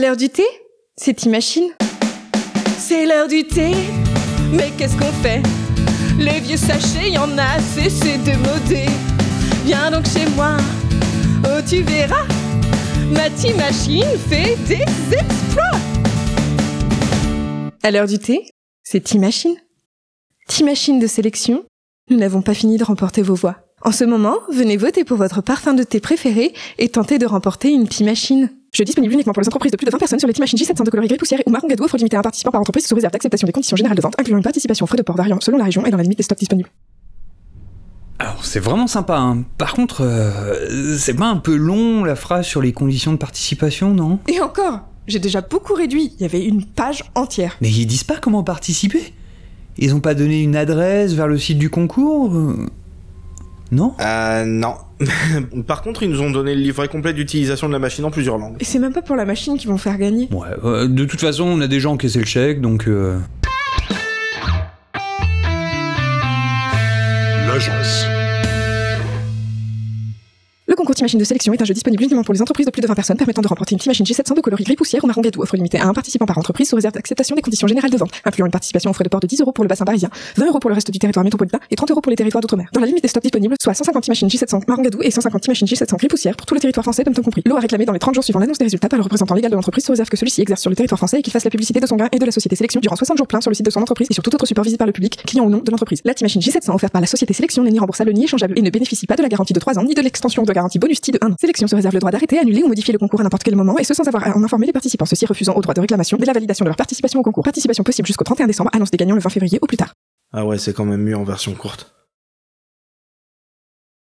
À l'heure du thé? C'est Timachine. C'est l'heure du thé, mais qu'est-ce qu'on fait? Les vieux sachets, y en a assez, c'est démodé. Viens donc chez moi, oh tu verras, ma Timachine fait des exploits. À l'heure du thé C'est Timachine. Timachine de sélection, nous n'avons pas fini de remporter vos voix. En ce moment, venez voter pour votre parfum de thé préféré et tenter de remporter une Timachine. Jeu disponible uniquement pour les entreprises de plus de 20 personnes sur les Timachine J700 de coloris gris poussière ou marron gadou offre limitée à un participant par entreprise sous réserve d'acceptation des conditions générales de vente, incluant une participation aux frais de port variant selon la région et dans la limite des stocks disponibles. Alors c'est vraiment sympa, hein. par contre, euh, c'est pas un peu long la phrase sur les conditions de participation, non? Et encore, j'ai déjà beaucoup réduit, il y avait une page entière. Mais ils disent pas comment participer? Ils ont pas donné une adresse vers le site du concours euh, Non? Euh, non. Par contre, ils nous ont donné le livret complet d'utilisation de la machine en plusieurs langues. Et c'est même pas pour la machine qu'ils vont faire gagner. Ouais, euh, de toute façon, on a déjà encaissé le chèque, donc... euh, L'agence. Le concours Timachine de sélection est un jeu disponible uniquement pour les entreprises de plus de 20 personnes permettant de remporter une Timachine J700 de coloris gris poussière ou marron gadou offre limitée à un participant par entreprise sous réserve d'acceptation des conditions générales de vente, incluant une participation aux frais de port de 10 euros pour le bassin parisien, 20 euros pour le reste du territoire métropolitain et 30 euros pour les territoires d'outre-mer. Dans la limite des stocks disponibles, soit 150 Timachine J700 marron gadou et 150 Timachine J700 gris poussière pour tout le territoire français, dom compris. L'eau à réclamer dans les 30 jours suivant l'annonce des résultats par le représentant légal de l'entreprise sous réserve que celui-ci exerce sur le territoire français et qu'il fasse la publicité de son gain et de la société sélection durant 60 jours pleins sur le site de son entreprise et sur tout autre support par le public, client ou non de l'entreprise. La Timachine J700 offerte par la société sélection n'est ni remboursable ni échangeable et ne bénéficie pas de la garantie de 3 ans ni de l'extension de garantie bonus de 1 an. Sélection se réserve le droit d'arrêter, annuler ou modifier le concours à n'importe quel moment et ce sans avoir à en informer les participants, ceux-ci refusant au droit de réclamation dès la validation de leur participation au concours. Participation possible jusqu'au 31 décembre, annonce des gagnants le 20 février au plus tard. Ah ouais, c'est quand même mieux en version courte.